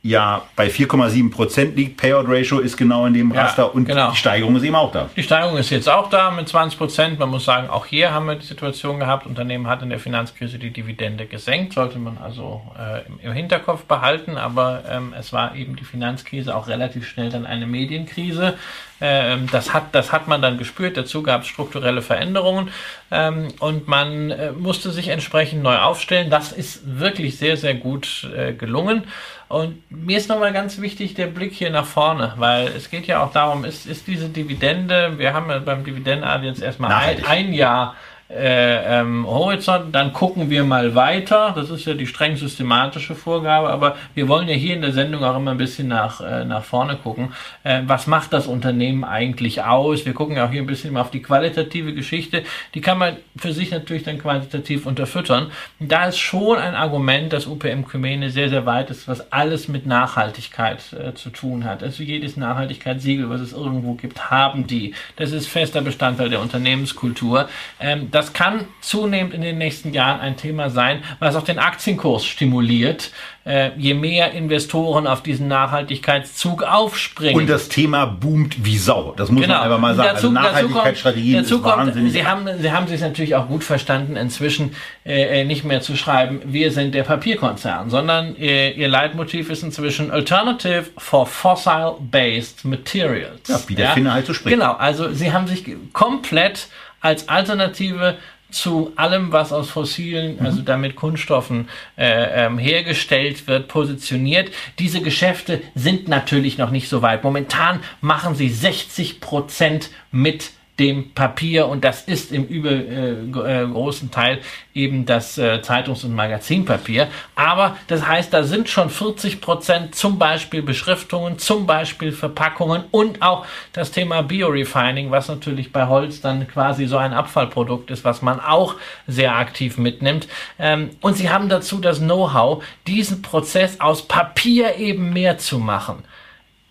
ja bei 4,7 Prozent liegt. Payout Ratio ist genau in dem Ja, Raster und genau. die Steigerung ist eben auch da. Die Steigerung ist jetzt auch da mit 20 Prozent. Man muss sagen, auch hier haben wir die Situation gehabt. Unternehmen hat in der Finanzkrise die Dividende gesenkt, sollte man also äh, im, Hinterkopf behalten. Aber ähm, es war eben die Finanzkrise auch relativ schnell dann eine Medienkrise. Ähm, das, hat, das hat man dann gespürt. Dazu gab es strukturelle Veränderungen ähm, und man äh, musste sich entsprechend neu aufstellen. Das ist wirklich sehr, sehr gut äh, gelungen. Und mir ist nochmal ganz wichtig der Blick hier nach vorne, weil es geht ja auch darum, ist, ist diese Dividende, wir haben ja beim Dividendenart jetzt erstmal ein, ein Jahr äh, ähm, Horizont, dann gucken wir mal weiter. Das ist ja die streng systematische Vorgabe, aber wir wollen ja hier in der Sendung auch immer ein bisschen nach, äh, nach vorne gucken. Äh, was macht das Unternehmen eigentlich aus? Wir gucken ja auch hier ein bisschen auf die qualitative Geschichte. Die kann man für sich natürlich dann quantitativ unterfüttern. Da ist schon ein Argument, dass UPM Kymene sehr, sehr weit ist, was alles mit Nachhaltigkeit äh, zu tun hat. Also jedes Nachhaltigkeitssiegel, was es irgendwo gibt, haben die. Das ist fester Bestandteil der Unternehmenskultur. Ähm, das kann zunehmend in den nächsten Jahren ein Thema sein, was auch den Aktienkurs stimuliert. Äh, je mehr Investoren auf diesen Nachhaltigkeitszug aufspringen. Und das Thema boomt wie Sau. Das muss Genau. man einfach mal sagen. Dazu, also Nachhaltigkeitsstrategien dazu ist kommt, wahnsinnig. Sie haben, Sie haben sich natürlich auch gut verstanden, inzwischen äh, nicht mehr zu schreiben, wir sind der Papierkonzern, sondern äh, Ihr Leitmotiv ist inzwischen Alternative for Fossil-Based Materials. Ja, wie der Finne halt so spricht. Genau, also Sie haben sich komplett als Alternative zu allem, was aus fossilen, Mhm. also damit Kunststoffen äh, ähm, hergestellt wird, positioniert. Diese Geschäfte sind natürlich noch nicht so weit. Momentan machen sie 60 Prozent mit dem Papier und das ist im übergroßen Teil eben das äh, Zeitungs- und Magazinpapier. Aber das heißt, da sind schon 40 Prozent zum Beispiel Beschriftungen, zum Beispiel Verpackungen und auch das Thema Biorefining, was natürlich bei Holz dann quasi so ein Abfallprodukt ist, was man auch sehr aktiv mitnimmt. Ähm, und sie haben dazu das Know-how, diesen Prozess aus Papier eben mehr zu machen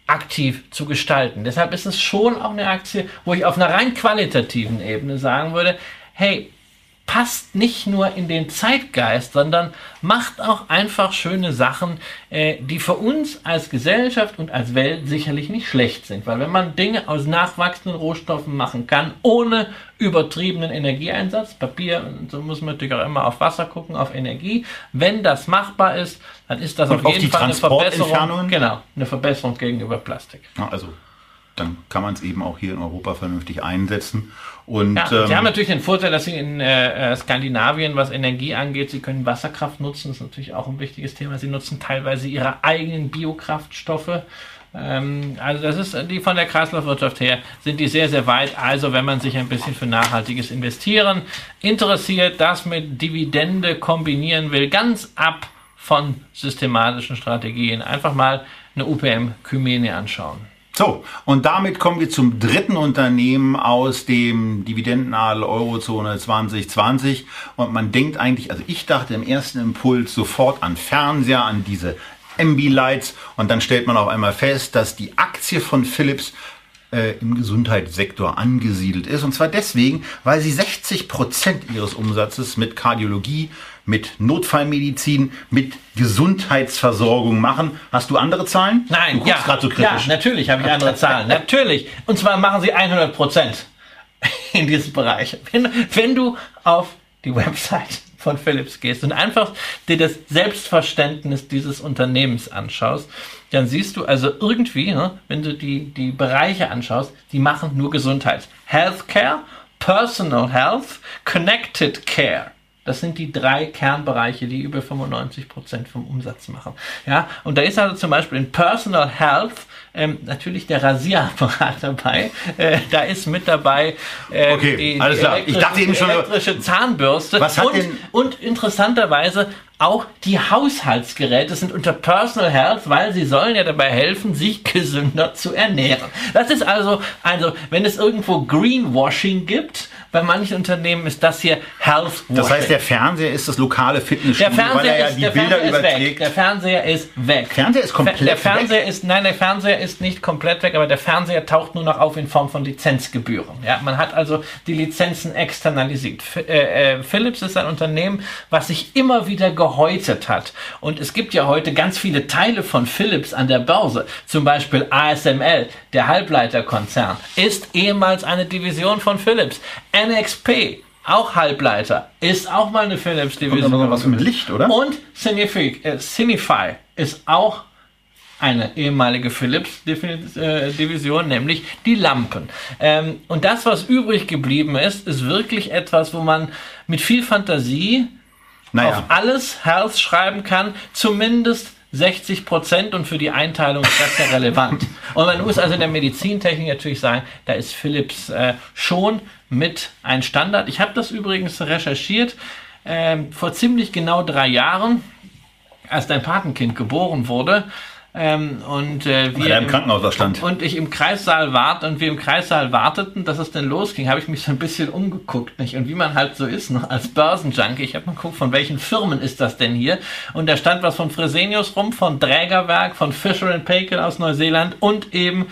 aktiv zu gestalten. Deshalb ist es schon auch eine Aktie, wo ich auf einer rein qualitativen Ebene sagen würde, hey, passt nicht nur in den Zeitgeist, sondern macht auch einfach schöne Sachen, äh, die für uns als Gesellschaft und als Welt sicherlich nicht schlecht sind. Weil wenn man Dinge aus nachwachsenden Rohstoffen machen kann, ohne übertriebenen Energieeinsatz, Papier, so muss man natürlich auch immer auf Wasser gucken, auf Energie, wenn das machbar ist, dann ist das Und auf auch jeden Fall eine Verbesserung. Genau, eine Verbesserung gegenüber Plastik. Ja, also dann kann man es eben auch hier in Europa vernünftig einsetzen. Und Ja, ähm, Sie haben natürlich den Vorteil, dass Sie in äh, äh, Skandinavien, was Energie angeht, Sie können Wasserkraft nutzen. Das ist natürlich auch ein wichtiges Thema. Sie nutzen teilweise Ihre eigenen Biokraftstoffe. Ähm, also das ist die von der Kreislaufwirtschaft her sind die sehr, sehr weit. Also wenn man sich ein bisschen für nachhaltiges Investieren interessiert, das mit Dividende kombinieren will, ganz ab von systematischen Strategien, einfach mal eine UPM Kymene anschauen. So, und damit kommen wir zum dritten Unternehmen aus dem Dividendenadel Eurozone 2020. Und man denkt eigentlich, also ich dachte im ersten Impuls sofort an Fernseher, an diese Ambilights. Und dann stellt man auf einmal fest, dass die Aktie von Philips äh, im Gesundheitssektor angesiedelt ist. Und zwar deswegen, weil sie 60 Prozent ihres Umsatzes mit Kardiologie, mit Notfallmedizin, mit Gesundheitsversorgung machen. Hast du andere Zahlen? Nein, du guckst ja, gerade so kritisch. ja, natürlich habe ich andere Zahlen. natürlich. Und zwar machen sie 100 Prozent in diesem Bereich. Wenn, wenn du auf die Website von Philips gehst und einfach dir das Selbstverständnis dieses Unternehmens anschaust, dann siehst du also irgendwie, ne, wenn du die, die Bereiche anschaust, die machen nur Gesundheit. Healthcare, Personal Health, Connected Care. Das sind die drei Kernbereiche, die über 95 Prozent vom Umsatz machen. Ja, und da ist also zum Beispiel in Personal Health ähm, natürlich der Rasierapparat dabei. Äh, da ist mit dabei äh, Okay, alles klar. Ich dachte eben schon- die elektrische Zahnbürste. Was hat und, denn- und interessanterweise auch die Haushaltsgeräte sind unter Personal Health, weil sie sollen ja dabei helfen, sich gesünder zu ernähren. Das ist also, also wenn es irgendwo Greenwashing gibt, bei manchen Unternehmen ist das hier Healthwashing. Das heißt, der Fernseher ist das lokale Der Fitnessstudio, weil er ja ist, die der Bilder Fernseher ist weg. überträgt. Der Fernseher ist weg. Fernseher ist komplett Der Fernseher weg? ist, nein, der Fernseher ist nicht komplett weg, aber der Fernseher taucht nur noch auf in Form von Lizenzgebühren. Ja, man hat also die Lizenzen externalisiert. Äh, äh, Philips ist ein Unternehmen, was sich immer wieder gehäutet hat. Und es gibt ja heute ganz viele Teile von Philips an der Börse. Zum Beispiel ASML, der Halbleiterkonzern, ist ehemals eine Division von Philips. NXP, auch Halbleiter, ist auch mal eine Philips-Division. Kommt da noch was mit Licht, oder? Und Cinefy, äh, Cinefy ist auch eine ehemalige Philips-Division, nämlich die Lampen. Ähm, und das, was übrig geblieben ist, ist wirklich etwas, wo man mit viel Fantasie Naja. auf alles Health schreiben kann, zumindest 60 Prozent und für die Einteilung ist das ja relevant. Und man muss also in der Medizintechnik natürlich sagen, da ist Philips äh, schon mit ein Standard. Ich habe das übrigens recherchiert äh, vor ziemlich genau drei Jahren, als dein Patenkind geboren wurde. Ähm, und äh, wir im Krankenhaus stand. Und ich im Kreissaal wart und wir im Kreissaal warteten, dass es denn losging, habe ich mich so ein bisschen umgeguckt, nicht? Und wie man halt so ist, noch als Börsenjunkie, ich habe mal geguckt, von welchen Firmen ist das denn hier? Und da stand was von Fresenius rum, von Drägerwerk, von Fisher Paykel aus Neuseeland und eben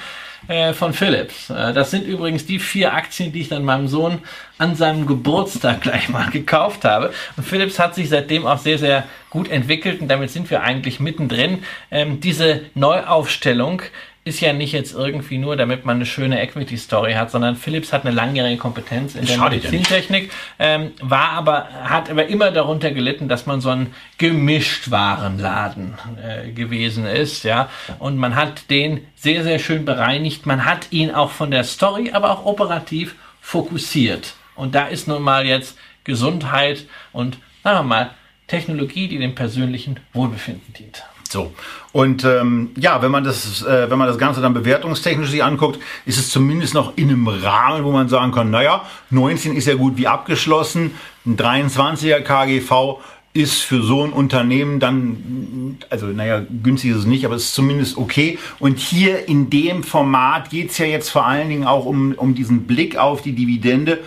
äh, von Philips. Äh, das sind übrigens die vier Aktien, die ich dann meinem Sohn an seinem Geburtstag gleich mal gekauft habe. Und Philips hat sich seitdem auch sehr, sehr gut entwickelt und damit sind wir eigentlich mittendrin. Ähm, diese Neuaufstellung ist ja nicht jetzt irgendwie nur, damit man eine schöne Equity-Story hat, sondern Philips hat eine langjährige Kompetenz in der Medizintechnik, ähm, war aber, hat aber immer darunter gelitten, dass man so ein Gemischtwarenladen äh, gewesen ist, ja. Und man hat den sehr, sehr schön bereinigt. Man hat ihn auch von der Story, aber auch operativ fokussiert. Und da ist nun mal jetzt Gesundheit und, sagen wir mal, Technologie, die dem persönlichen Wohlbefinden dient. So. Und ähm, ja, wenn man das, äh, wenn man das Ganze dann bewertungstechnisch sich anguckt, ist es zumindest noch in einem Rahmen, wo man sagen kann, naja, 19 ist ja gut wie abgeschlossen, ein 23er KGV ist für so ein Unternehmen dann, also naja, günstig ist es nicht, aber es ist zumindest okay. Und hier in dem Format geht es ja jetzt vor allen Dingen auch um, um diesen Blick auf die Dividende.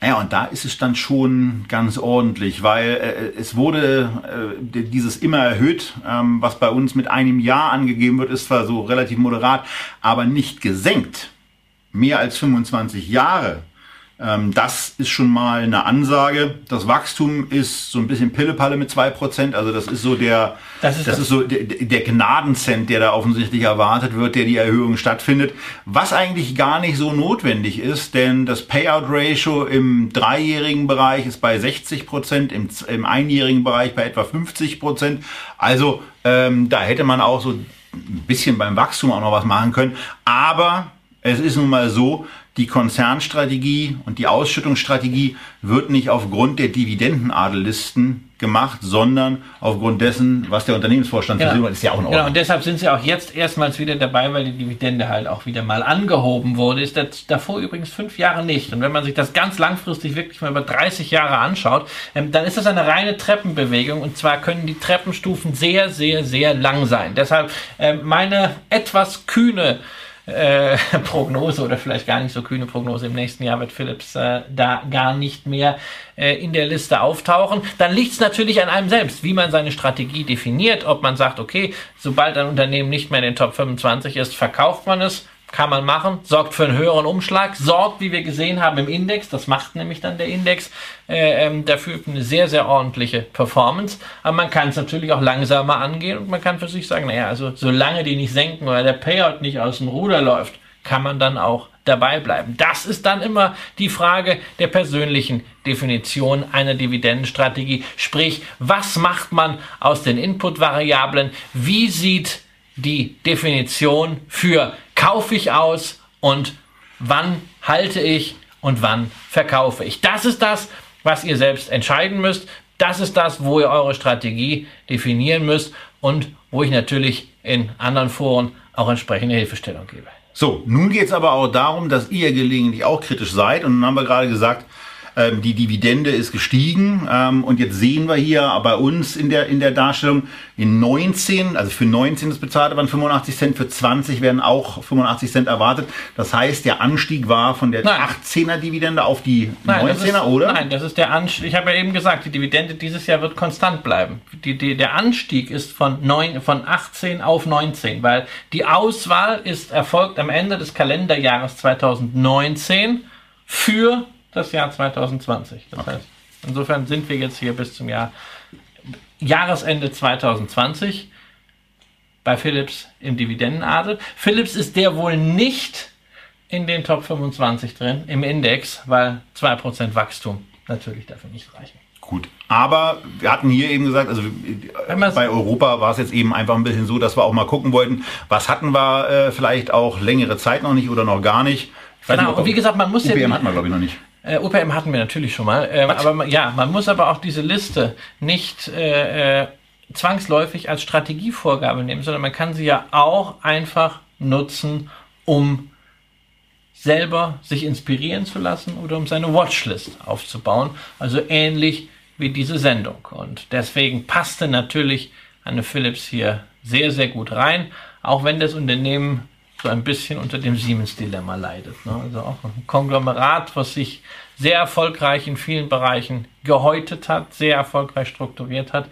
Ja, und da ist es dann schon ganz ordentlich, weil äh, es wurde äh, dieses immer erhöht, ähm, was bei uns mit einem Jahr angegeben wird, ist zwar so relativ moderat, aber nicht gesenkt. Mehr als 25 Jahre das ist schon mal eine Ansage. Das Wachstum ist so ein bisschen Pillepalle mit zwei Prozent. Also das ist so der, das ist, das ist so der, der Gnadenzent, der da offensichtlich erwartet wird, der die Erhöhung stattfindet. Was eigentlich gar nicht so notwendig ist, denn das Payout Ratio im dreijährigen Bereich ist bei 60 Prozent, im, im einjährigen Bereich bei etwa 50 Prozent. Also ähm, da hätte man auch so ein bisschen beim Wachstum auch noch was machen können. Aber es ist nun mal so, die Konzernstrategie und die Ausschüttungsstrategie wird nicht aufgrund der Dividendenadellisten gemacht, sondern aufgrund dessen, was der Unternehmensvorstand genau. versucht, ist ja auch in Ordnung. Genau, und deshalb sind sie auch jetzt erstmals wieder dabei, weil die Dividende halt auch wieder mal angehoben wurde. Ist das davor übrigens fünf Jahre nicht. Und wenn man sich das ganz langfristig wirklich mal über 30 Jahre anschaut, ähm, dann ist das eine reine Treppenbewegung. Und zwar können die Treppenstufen sehr, sehr, sehr lang sein. Deshalb äh, meine etwas kühne äh, Prognose oder vielleicht gar nicht so kühne Prognose. Im nächsten Jahr wird Philips äh, da gar nicht mehr äh, in der Liste auftauchen. Dann liegt es natürlich an einem selbst, wie man seine Strategie definiert. Ob man sagt, okay, sobald ein Unternehmen nicht mehr in den Top 25 ist, verkauft man es kann man machen, sorgt für einen höheren Umschlag, sorgt, wie wir gesehen haben, im Index, das macht nämlich dann der Index, äh, ähm, dafür eine sehr, sehr ordentliche Performance. Aber man kann es natürlich auch langsamer angehen und man kann für sich sagen, naja, also solange die nicht senken oder der Payout nicht aus dem Ruder läuft, kann man dann auch dabei bleiben. Das ist dann immer die Frage der persönlichen Definition einer Dividendenstrategie. Sprich, was macht man aus den Inputvariablen? Wie sieht die Definition für kaufe ich aus und wann halte ich und wann verkaufe ich. Das ist das, was ihr selbst entscheiden müsst. Das ist das, wo ihr eure Strategie definieren müsst und wo ich natürlich in anderen Foren auch entsprechende Hilfestellung gebe. So, nun geht es aber auch darum, dass ihr gelegentlich auch kritisch seid. Und dann haben wir gerade gesagt, ähm, die Dividende ist gestiegen ähm, und jetzt sehen wir hier bei uns in der, in der Darstellung in 19, also für 19 das bezahlte waren 85 Cent, für 20 werden auch 85 Cent erwartet. Das heißt, der Anstieg war von der nein. 18er Dividende auf die nein, 19er, ist, oder? Nein, das ist der Anstieg. Ich habe ja eben gesagt, die Dividende dieses Jahr wird konstant bleiben. Die, die, der Anstieg ist von, 9, von 18 auf 19, weil die Auswahl ist erfolgt am Ende des Kalenderjahres 2019 für das Jahr 2020. Das okay. heißt, insofern sind wir jetzt hier bis zum Jahr Jahresende 2020 bei Philips im Dividendenadel. Philips ist der wohl nicht in den Top 25 drin im Index, weil 2% Wachstum natürlich dafür nicht reichen. Gut. Aber wir hatten hier eben gesagt, also bei Europa war es jetzt eben einfach ein bisschen so, dass wir auch mal gucken wollten, was hatten wir äh, vielleicht auch längere Zeit noch nicht oder noch gar nicht. Genau, nicht, und wie gesagt, man muss UPM ja. hatten wir, glaube ich, noch nicht. Äh, OPM hatten wir natürlich schon mal. Ähm, aber ja, man muss aber auch diese Liste nicht äh, äh, zwangsläufig als Strategievorgabe nehmen, sondern man kann sie ja auch einfach nutzen, um selber sich inspirieren zu lassen oder um seine Watchlist aufzubauen. Also ähnlich wie diese Sendung. Und deswegen passte natürlich eine Philips hier sehr, sehr gut rein, auch wenn das Unternehmen so ein bisschen unter dem Siemens-Dilemma leidet. Ne? Also auch ein Konglomerat, was sich sehr erfolgreich in vielen Bereichen gehäutet hat, sehr erfolgreich strukturiert hat,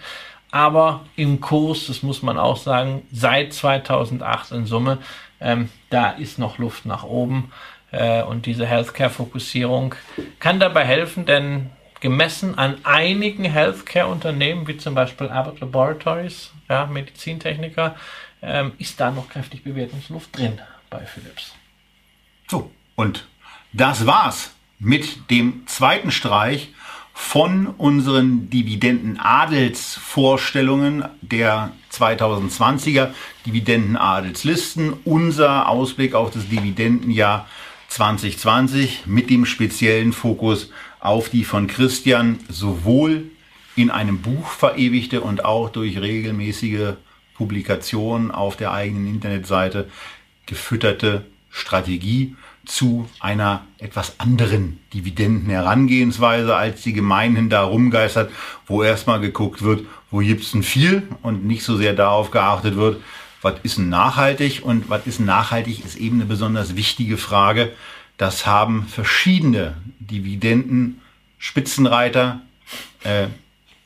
aber im Kurs, das muss man auch sagen, seit 2008 in Summe, ähm, da ist noch Luft nach oben. Äh, und diese Healthcare-Fokussierung kann dabei helfen, denn gemessen an einigen Healthcare-Unternehmen, wie zum Beispiel Abbott Laboratories, ja, Medizintechniker, ähm, ist da noch kräftig Bewertungsluft drin bei Philips. So, und das war's mit dem zweiten Streich von unseren Dividendenadelsvorstellungen der 2020er Dividendenadelslisten. Unser Ausblick auf das Dividendenjahr 2020 mit dem speziellen Fokus auf die von Christian sowohl in einem Buch verewigte und auch durch regelmäßige Publikationen auf der eigenen Internetseite gefütterte Strategie zu einer etwas anderen Dividendenherangehensweise, als die gemeinhin da rumgeistert, wo erstmal geguckt wird, wo gibt's denn viel und nicht so sehr darauf geachtet wird, was ist denn nachhaltig und was ist nachhaltig, ist eben eine besonders wichtige Frage. Das haben verschiedene Dividenden-Spitzenreiter, äh,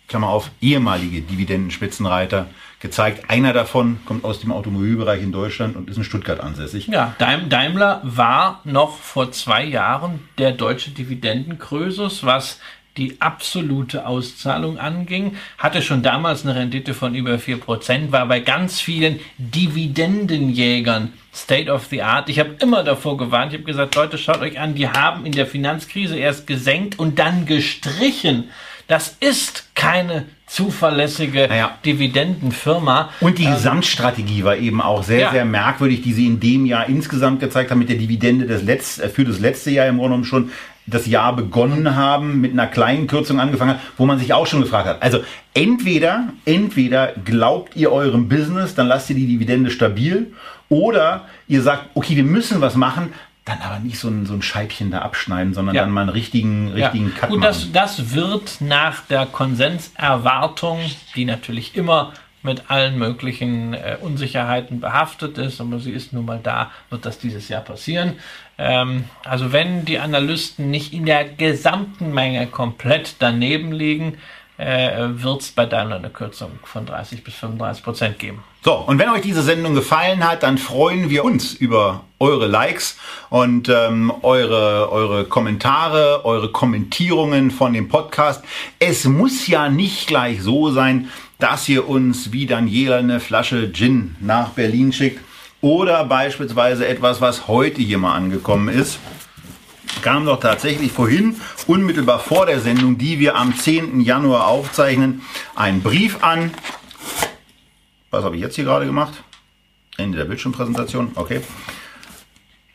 Klammer auf, ehemalige Dividendenspitzenreiter gezeigt. Einer davon kommt aus dem Automobilbereich in Deutschland und ist in Stuttgart ansässig. Ja, Daimler war noch vor zwei Jahren der deutsche Dividendenkrösus, was die absolute Auszahlung anging, hatte schon damals eine Rendite von über 4%, war bei ganz vielen Dividendenjägern State of the Art. Ich habe immer davor gewarnt, ich habe gesagt, Leute, schaut euch an, die haben in der Finanzkrise erst gesenkt und dann gestrichen. Das ist keine zuverlässige naja. Dividendenfirma. Und die ähm, Gesamtstrategie war eben auch sehr, ja. sehr merkwürdig, die sie in dem Jahr insgesamt gezeigt haben mit der Dividende des Letz-, äh, für das letzte Jahr im Grunde genommen schon das Jahr begonnen haben, mit einer kleinen Kürzung angefangen hat, wo man sich auch schon gefragt hat. Also entweder, entweder glaubt ihr eurem Business, dann lasst ihr die Dividende stabil, oder ihr sagt, okay, wir müssen was machen, dann aber nicht so ein, so ein Scheibchen da abschneiden, sondern ja. dann mal einen richtigen, richtigen ja. Cut Gut, machen. Das, das wird nach der Konsenserwartung, die natürlich immer mit allen möglichen äh, Unsicherheiten behaftet ist, aber sie ist nun mal da, wird das dieses Jahr passieren. Ähm, also wenn die Analysten nicht in der gesamten Menge komplett daneben liegen, äh, wird es bei Daimler eine Kürzung von 30 bis 35 Prozent geben. So, und wenn euch diese Sendung gefallen hat, dann freuen wir uns über eure Likes und ähm, eure, eure Kommentare, eure Kommentierungen von dem Podcast. Es muss ja nicht gleich so sein, dass ihr uns wie Daniela eine Flasche Gin nach Berlin schickt oder beispielsweise etwas, was heute hier mal angekommen ist kam doch tatsächlich vorhin, unmittelbar vor der Sendung, die wir am 10. Januar aufzeichnen, ein Brief an. Was habe ich jetzt hier gerade gemacht? Ende der Bildschirmpräsentation, okay.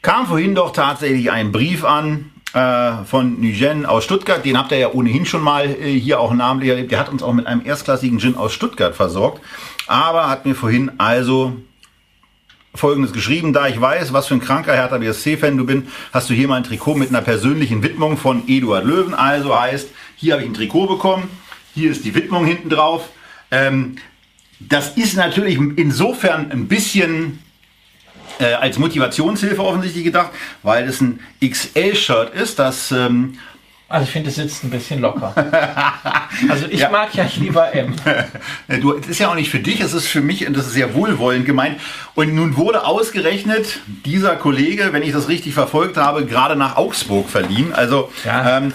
Kam vorhin doch tatsächlich ein Brief an äh, von Nugen aus Stuttgart. Den habt ihr ja ohnehin schon mal äh, hier auch namentlich erlebt. Der hat uns auch mit einem erstklassigen Gin aus Stuttgart versorgt. Aber hat mir vorhin also Folgendes geschrieben. Da ich weiß, was für ein kranker Hertha BSC-Fan du bist, hast du hier mal ein Trikot mit einer persönlichen Widmung von Eduard Löwen. Also heißt, hier habe ich ein Trikot bekommen. Hier ist die Widmung hinten drauf. Ähm, das ist natürlich insofern ein bisschen äh, als Motivationshilfe offensichtlich gedacht, weil es ein XL-Shirt ist, das ähm, also ich finde, es sitzt ein bisschen locker. also ich ja. mag ja lieber M. Du, es ist ja auch nicht für dich, es ist für mich und das ist sehr wohlwollend gemeint. Und nun wurde ausgerechnet dieser Kollege, wenn ich das richtig verfolgt habe, gerade nach Augsburg verliehen. Also ja. ähm,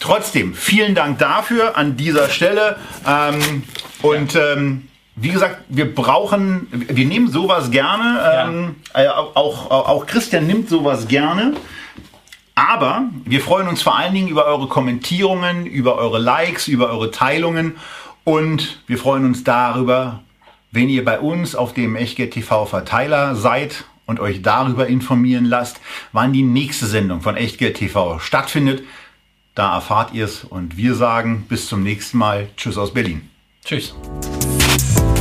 trotzdem, vielen Dank dafür an dieser Stelle. Ähm, und ja. ähm, wie gesagt, wir brauchen, wir nehmen sowas gerne. Ja. Ähm, äh, auch, auch Christian nimmt sowas gerne. Aber wir freuen uns vor allen Dingen über eure Kommentierungen, über eure Likes, über eure Teilungen. Und wir freuen uns darüber, wenn ihr bei uns auf dem Echtgeld TV Verteiler seid und euch darüber informieren lasst, wann die nächste Sendung von Echtgeld TV stattfindet. Da erfahrt ihr es und wir sagen bis zum nächsten Mal. Tschüss aus Berlin. Tschüss. Bye.